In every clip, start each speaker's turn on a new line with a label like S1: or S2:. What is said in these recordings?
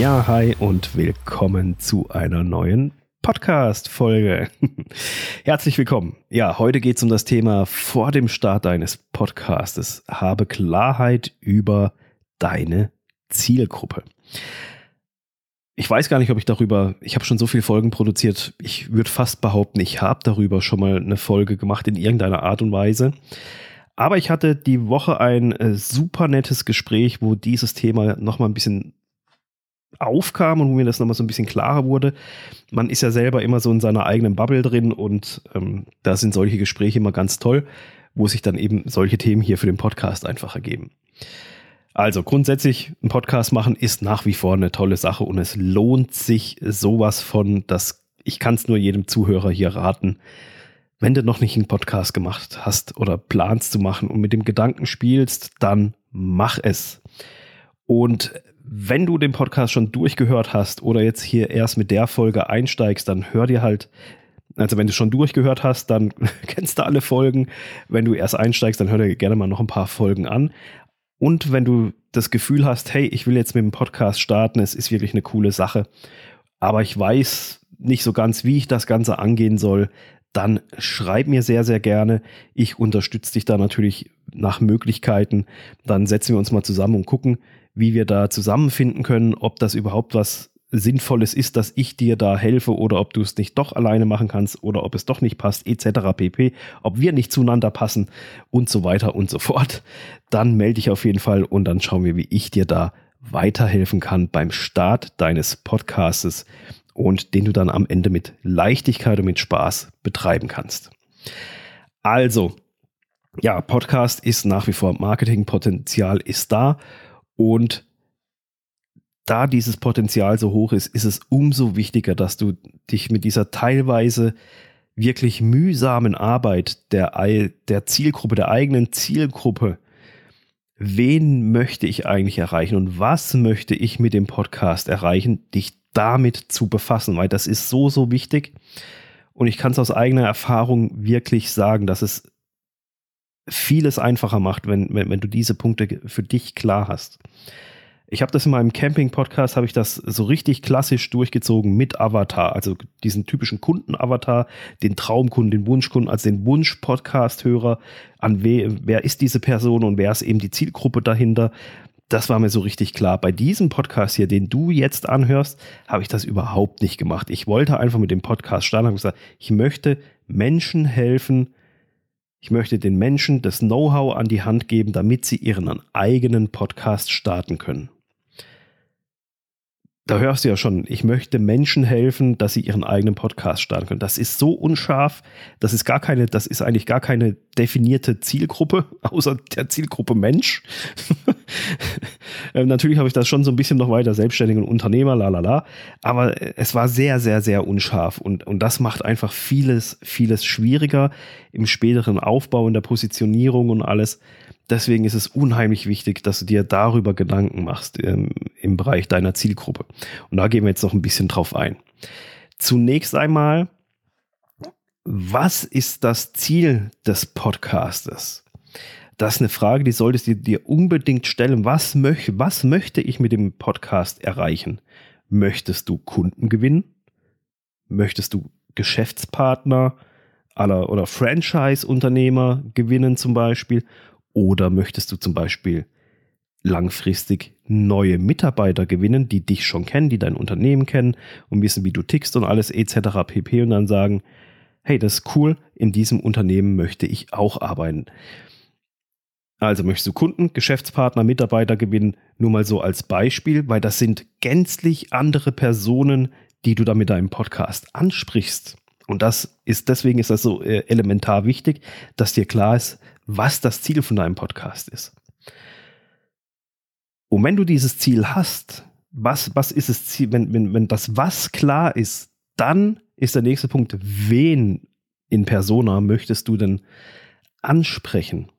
S1: Ja, hi und willkommen zu einer neuen Podcast-Folge. Herzlich willkommen. Ja, heute geht es um das Thema vor dem Start deines Podcastes. Habe Klarheit über deine Zielgruppe. Ich weiß gar nicht, ob ich darüber, ich habe schon so viele Folgen produziert, ich würde fast behaupten, ich habe darüber schon mal eine Folge gemacht in irgendeiner Art und Weise. Aber ich hatte die Woche ein äh, super nettes Gespräch, wo dieses Thema nochmal ein bisschen aufkam und wo mir das nochmal so ein bisschen klarer wurde. Man ist ja selber immer so in seiner eigenen Bubble drin und ähm, da sind solche Gespräche immer ganz toll, wo sich dann eben solche Themen hier für den Podcast einfach ergeben. Also grundsätzlich ein Podcast machen ist nach wie vor eine tolle Sache und es lohnt sich sowas von, dass ich kann es nur jedem Zuhörer hier raten. Wenn du noch nicht einen Podcast gemacht hast oder planst zu machen und mit dem Gedanken spielst, dann mach es. Und wenn du den Podcast schon durchgehört hast oder jetzt hier erst mit der Folge einsteigst, dann hör dir halt, also wenn du schon durchgehört hast, dann kennst du alle Folgen. Wenn du erst einsteigst, dann hör dir gerne mal noch ein paar Folgen an. Und wenn du das Gefühl hast, hey, ich will jetzt mit dem Podcast starten, es ist wirklich eine coole Sache, aber ich weiß nicht so ganz, wie ich das Ganze angehen soll, dann schreib mir sehr, sehr gerne. Ich unterstütze dich da natürlich nach Möglichkeiten. Dann setzen wir uns mal zusammen und gucken, wie wir da zusammenfinden können, ob das überhaupt was Sinnvolles ist, dass ich dir da helfe oder ob du es nicht doch alleine machen kannst oder ob es doch nicht passt, etc. pp. Ob wir nicht zueinander passen und so weiter und so fort. Dann melde dich auf jeden Fall und dann schauen wir, wie ich dir da weiterhelfen kann beim Start deines Podcastes und den du dann am Ende mit Leichtigkeit und mit Spaß betreiben kannst. Also, ja, Podcast ist nach wie vor Marketingpotenzial ist da und da dieses Potenzial so hoch ist, ist es umso wichtiger, dass du dich mit dieser teilweise wirklich mühsamen Arbeit der, der Zielgruppe, der eigenen Zielgruppe, wen möchte ich eigentlich erreichen und was möchte ich mit dem Podcast erreichen, dich damit zu befassen, weil das ist so, so wichtig. Und ich kann es aus eigener Erfahrung wirklich sagen, dass es vieles einfacher macht, wenn, wenn, wenn du diese Punkte für dich klar hast. Ich habe das in meinem Camping-Podcast, habe ich das so richtig klassisch durchgezogen mit Avatar, also diesen typischen Kunden-Avatar, den Traumkunden, den Wunschkunden, also den Wunsch-Podcast-Hörer, an we, wer ist diese Person und wer ist eben die Zielgruppe dahinter. Das war mir so richtig klar. Bei diesem Podcast hier, den du jetzt anhörst, habe ich das überhaupt nicht gemacht. Ich wollte einfach mit dem Podcast starten, habe gesagt, ich möchte Menschen helfen, ich möchte den Menschen das Know-how an die Hand geben, damit sie ihren eigenen Podcast starten können. Da hörst du ja schon, ich möchte Menschen helfen, dass sie ihren eigenen Podcast starten können. Das ist so unscharf, das ist gar keine, das ist eigentlich gar keine definierte Zielgruppe, außer der Zielgruppe Mensch. Ähm, natürlich habe ich das schon so ein bisschen noch weiter, selbstständige Unternehmer, la la la. Aber es war sehr, sehr, sehr unscharf und, und das macht einfach vieles, vieles schwieriger im späteren Aufbau, in der Positionierung und alles. Deswegen ist es unheimlich wichtig, dass du dir darüber Gedanken machst ähm, im Bereich deiner Zielgruppe. Und da gehen wir jetzt noch ein bisschen drauf ein. Zunächst einmal, was ist das Ziel des Podcastes? Das ist eine Frage, die solltest du dir unbedingt stellen. Was, möch, was möchte ich mit dem Podcast erreichen? Möchtest du Kunden gewinnen? Möchtest du Geschäftspartner aller oder Franchise-Unternehmer gewinnen zum Beispiel? Oder möchtest du zum Beispiel langfristig neue Mitarbeiter gewinnen, die dich schon kennen, die dein Unternehmen kennen und wissen, wie du tickst und alles etc. pp. und dann sagen, hey, das ist cool, in diesem Unternehmen möchte ich auch arbeiten. Also möchtest du Kunden, Geschäftspartner, Mitarbeiter gewinnen, nur mal so als Beispiel, weil das sind gänzlich andere Personen, die du da mit deinem Podcast ansprichst. Und das ist, deswegen ist das so äh, elementar wichtig, dass dir klar ist, was das Ziel von deinem Podcast ist. Und wenn du dieses Ziel hast, was, was ist das Ziel, wenn, wenn, wenn das Was klar ist, dann ist der nächste Punkt, wen in Persona möchtest du denn ansprechen?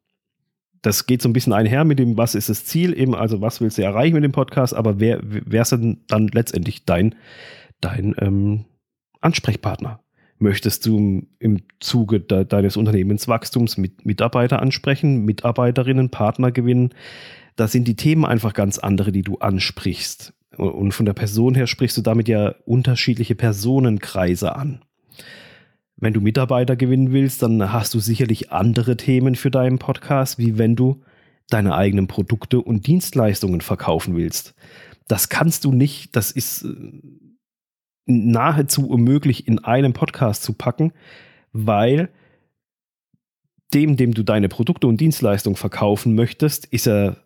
S1: Das geht so ein bisschen einher mit dem, was ist das Ziel, eben, also was willst du erreichen mit dem Podcast, aber wer, wer ist denn dann letztendlich dein, dein ähm, Ansprechpartner? Möchtest du im Zuge de deines Unternehmenswachstums mit Mitarbeiter ansprechen, Mitarbeiterinnen, Partner gewinnen? Da sind die Themen einfach ganz andere, die du ansprichst. Und von der Person her sprichst du damit ja unterschiedliche Personenkreise an. Wenn du Mitarbeiter gewinnen willst, dann hast du sicherlich andere Themen für deinen Podcast, wie wenn du deine eigenen Produkte und Dienstleistungen verkaufen willst. Das kannst du nicht, das ist äh, nahezu unmöglich in einem Podcast zu packen, weil dem, dem du deine Produkte und Dienstleistungen verkaufen möchtest, ist er,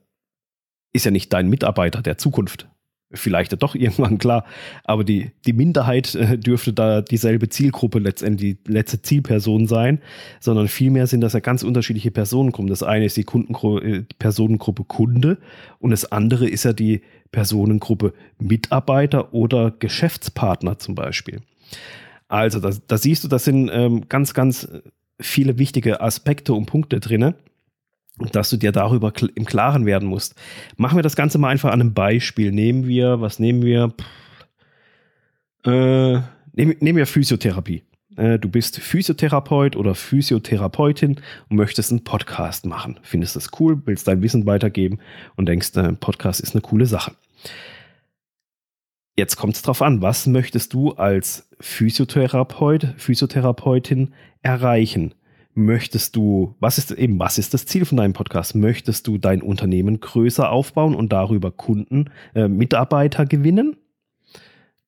S1: ist er nicht dein Mitarbeiter der Zukunft vielleicht doch irgendwann klar, aber die, die Minderheit äh, dürfte da dieselbe Zielgruppe letztendlich, die letzte Zielperson sein, sondern vielmehr sind das ja ganz unterschiedliche Personengruppen. Das eine ist die Kundengru äh, Personengruppe Kunde und das andere ist ja die Personengruppe Mitarbeiter oder Geschäftspartner zum Beispiel. Also da, siehst du, das sind ähm, ganz, ganz viele wichtige Aspekte und Punkte drinne dass du dir darüber im Klaren werden musst. Machen wir das Ganze mal einfach an einem Beispiel. Nehmen wir, was nehmen wir? Äh, nehmen, nehmen wir Physiotherapie. Äh, du bist Physiotherapeut oder Physiotherapeutin und möchtest einen Podcast machen. Findest das cool, willst dein Wissen weitergeben und denkst, ein äh, Podcast ist eine coole Sache. Jetzt kommt es drauf an, was möchtest du als Physiotherapeut, Physiotherapeutin erreichen? Möchtest du, was ist eben, was ist das Ziel von deinem Podcast? Möchtest du dein Unternehmen größer aufbauen und darüber Kunden, äh, Mitarbeiter gewinnen,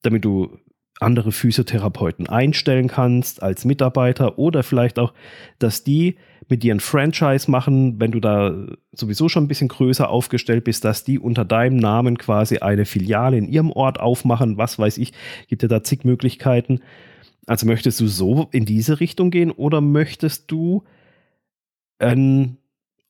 S1: damit du andere Physiotherapeuten einstellen kannst als Mitarbeiter oder vielleicht auch, dass die mit dir ein Franchise machen, wenn du da sowieso schon ein bisschen größer aufgestellt bist, dass die unter deinem Namen quasi eine Filiale in ihrem Ort aufmachen, was weiß ich, gibt ja da zig Möglichkeiten also möchtest du so in diese Richtung gehen oder möchtest du einen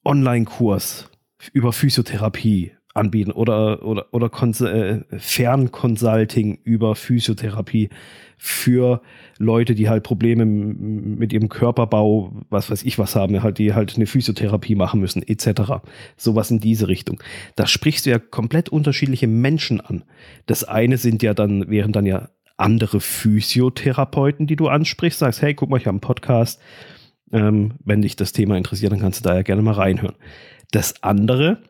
S1: Online-Kurs über Physiotherapie anbieten oder, oder, oder äh, Fernconsulting über Physiotherapie für Leute, die halt Probleme mit ihrem Körperbau, was weiß ich was haben, halt, die halt eine Physiotherapie machen müssen, etc. Sowas in diese Richtung. Da sprichst du ja komplett unterschiedliche Menschen an. Das eine sind ja dann, wären dann ja andere Physiotherapeuten, die du ansprichst, sagst, hey, guck mal, ich habe einen Podcast. Ähm, wenn dich das Thema interessiert, dann kannst du da ja gerne mal reinhören. Das andere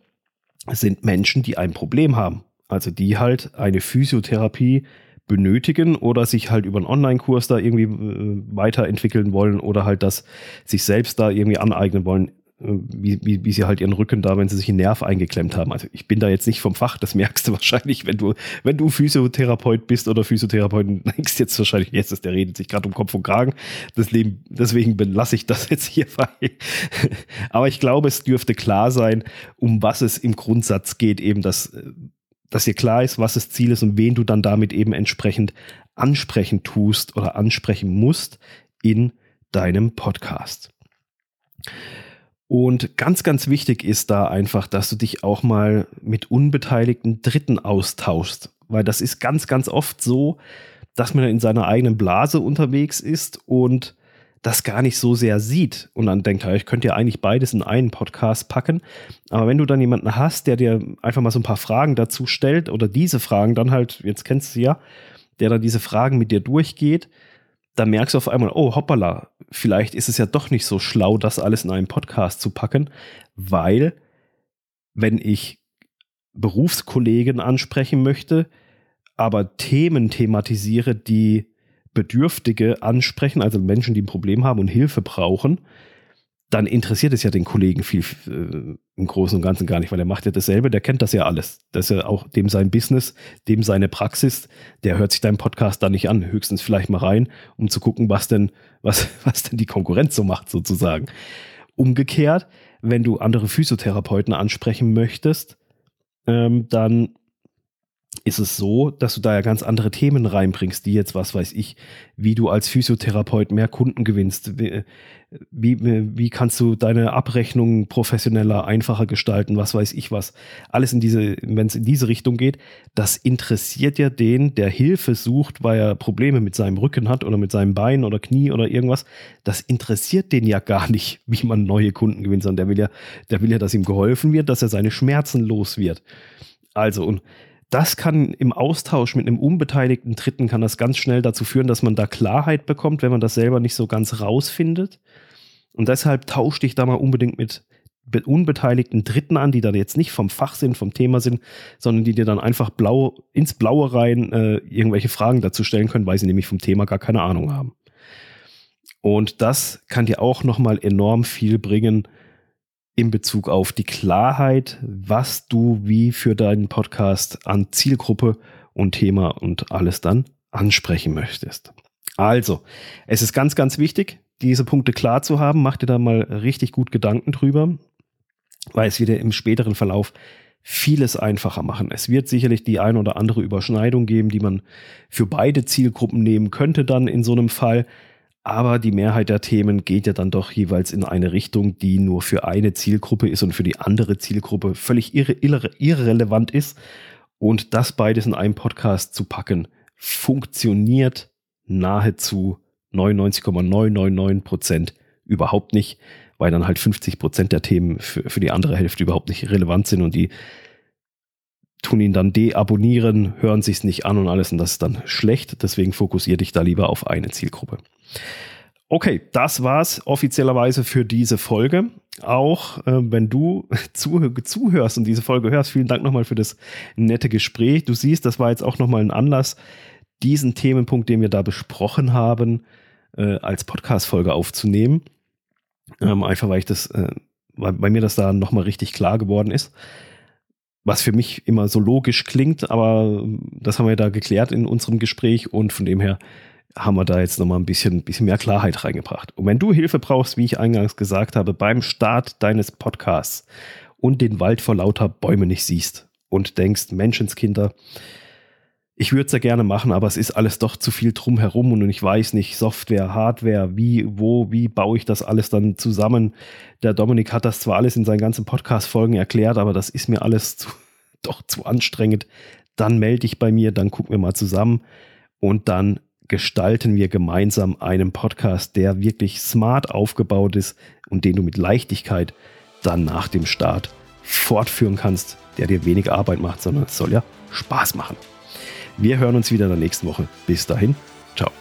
S1: sind Menschen, die ein Problem haben. Also die halt eine Physiotherapie benötigen oder sich halt über einen Online-Kurs da irgendwie äh, weiterentwickeln wollen oder halt das sich selbst da irgendwie aneignen wollen wie, wie, wie sie halt ihren Rücken da, wenn sie sich einen Nerv eingeklemmt haben. Also ich bin da jetzt nicht vom Fach, das merkst du wahrscheinlich, wenn du, wenn du Physiotherapeut bist oder Physiotherapeuten, denkst jetzt wahrscheinlich, jetzt ist der redet sich gerade um Kopf und Kragen. Das Leben, deswegen belasse ich das jetzt hier bei. Aber ich glaube, es dürfte klar sein, um was es im Grundsatz geht, eben, dass, dass dir klar ist, was das Ziel ist und wen du dann damit eben entsprechend ansprechen tust oder ansprechen musst in deinem Podcast. Und ganz, ganz wichtig ist da einfach, dass du dich auch mal mit unbeteiligten Dritten austauschst. Weil das ist ganz, ganz oft so, dass man in seiner eigenen Blase unterwegs ist und das gar nicht so sehr sieht und dann denkt, ich könnte ja eigentlich beides in einen Podcast packen. Aber wenn du dann jemanden hast, der dir einfach mal so ein paar Fragen dazu stellt oder diese Fragen dann halt, jetzt kennst du ja, der dann diese Fragen mit dir durchgeht, da merkst du auf einmal, oh hoppala, vielleicht ist es ja doch nicht so schlau, das alles in einen Podcast zu packen, weil wenn ich Berufskollegen ansprechen möchte, aber Themen thematisiere, die Bedürftige ansprechen, also Menschen, die ein Problem haben und Hilfe brauchen, dann interessiert es ja den Kollegen viel äh, im Großen und Ganzen gar nicht, weil er macht ja dasselbe, der kennt das ja alles. Das ist ja auch dem sein Business, dem seine Praxis, der hört sich deinen Podcast da nicht an, höchstens vielleicht mal rein, um zu gucken, was denn, was, was denn die Konkurrenz so macht, sozusagen. Umgekehrt, wenn du andere Physiotherapeuten ansprechen möchtest, ähm, dann ist es so, dass du da ja ganz andere Themen reinbringst, die jetzt, was weiß ich, wie du als Physiotherapeut mehr Kunden gewinnst, wie, wie, wie kannst du deine Abrechnung professioneller, einfacher gestalten, was weiß ich was. Alles in diese, wenn es in diese Richtung geht, das interessiert ja den, der Hilfe sucht, weil er Probleme mit seinem Rücken hat oder mit seinem Bein oder Knie oder irgendwas. Das interessiert den ja gar nicht, wie man neue Kunden gewinnt, sondern der will ja, der will ja, dass ihm geholfen wird, dass er seine Schmerzen los wird. Also, und das kann im Austausch mit einem unbeteiligten Dritten kann das ganz schnell dazu führen, dass man da Klarheit bekommt, wenn man das selber nicht so ganz rausfindet. Und deshalb tausch dich da mal unbedingt mit unbeteiligten Dritten an, die da jetzt nicht vom Fach sind, vom Thema sind, sondern die dir dann einfach blau ins Blaue rein äh, irgendwelche Fragen dazu stellen können, weil sie nämlich vom Thema gar keine Ahnung haben. Und das kann dir auch nochmal enorm viel bringen in Bezug auf die Klarheit, was du wie für deinen Podcast an Zielgruppe und Thema und alles dann ansprechen möchtest. Also, es ist ganz, ganz wichtig, diese Punkte klar zu haben. Mach dir da mal richtig gut Gedanken drüber, weil es wird dir im späteren Verlauf vieles einfacher machen. Es wird sicherlich die ein oder andere Überschneidung geben, die man für beide Zielgruppen nehmen könnte dann in so einem Fall. Aber die Mehrheit der Themen geht ja dann doch jeweils in eine Richtung, die nur für eine Zielgruppe ist und für die andere Zielgruppe völlig irre, irre, irrelevant ist. Und das beides in einem Podcast zu packen, funktioniert nahezu 99,999 Prozent überhaupt nicht, weil dann halt 50 Prozent der Themen für, für die andere Hälfte überhaupt nicht relevant sind und die tun ihn dann deabonnieren, hören sich's nicht an und alles und das ist dann schlecht. Deswegen fokussiere dich da lieber auf eine Zielgruppe. Okay, das war's offiziellerweise für diese Folge. Auch äh, wenn du zu, zuhörst und diese Folge hörst, vielen Dank nochmal für das nette Gespräch. Du siehst, das war jetzt auch nochmal ein Anlass, diesen Themenpunkt, den wir da besprochen haben, äh, als Podcast-Folge aufzunehmen. Ähm, einfach weil ich das, äh, weil, weil mir das da nochmal richtig klar geworden ist was für mich immer so logisch klingt, aber das haben wir da geklärt in unserem Gespräch und von dem her haben wir da jetzt nochmal ein bisschen, bisschen mehr Klarheit reingebracht. Und wenn du Hilfe brauchst, wie ich eingangs gesagt habe, beim Start deines Podcasts und den Wald vor lauter Bäume nicht siehst und denkst, Menschenskinder, ich würde es ja gerne machen, aber es ist alles doch zu viel drumherum und ich weiß nicht, Software, Hardware, wie, wo, wie baue ich das alles dann zusammen. Der Dominik hat das zwar alles in seinen ganzen Podcast-Folgen erklärt, aber das ist mir alles zu, doch zu anstrengend. Dann melde dich bei mir, dann gucken wir mal zusammen und dann gestalten wir gemeinsam einen Podcast, der wirklich smart aufgebaut ist und den du mit Leichtigkeit dann nach dem Start fortführen kannst, der dir wenig Arbeit macht, sondern es soll ja Spaß machen. Wir hören uns wieder in der nächsten Woche. Bis dahin, ciao.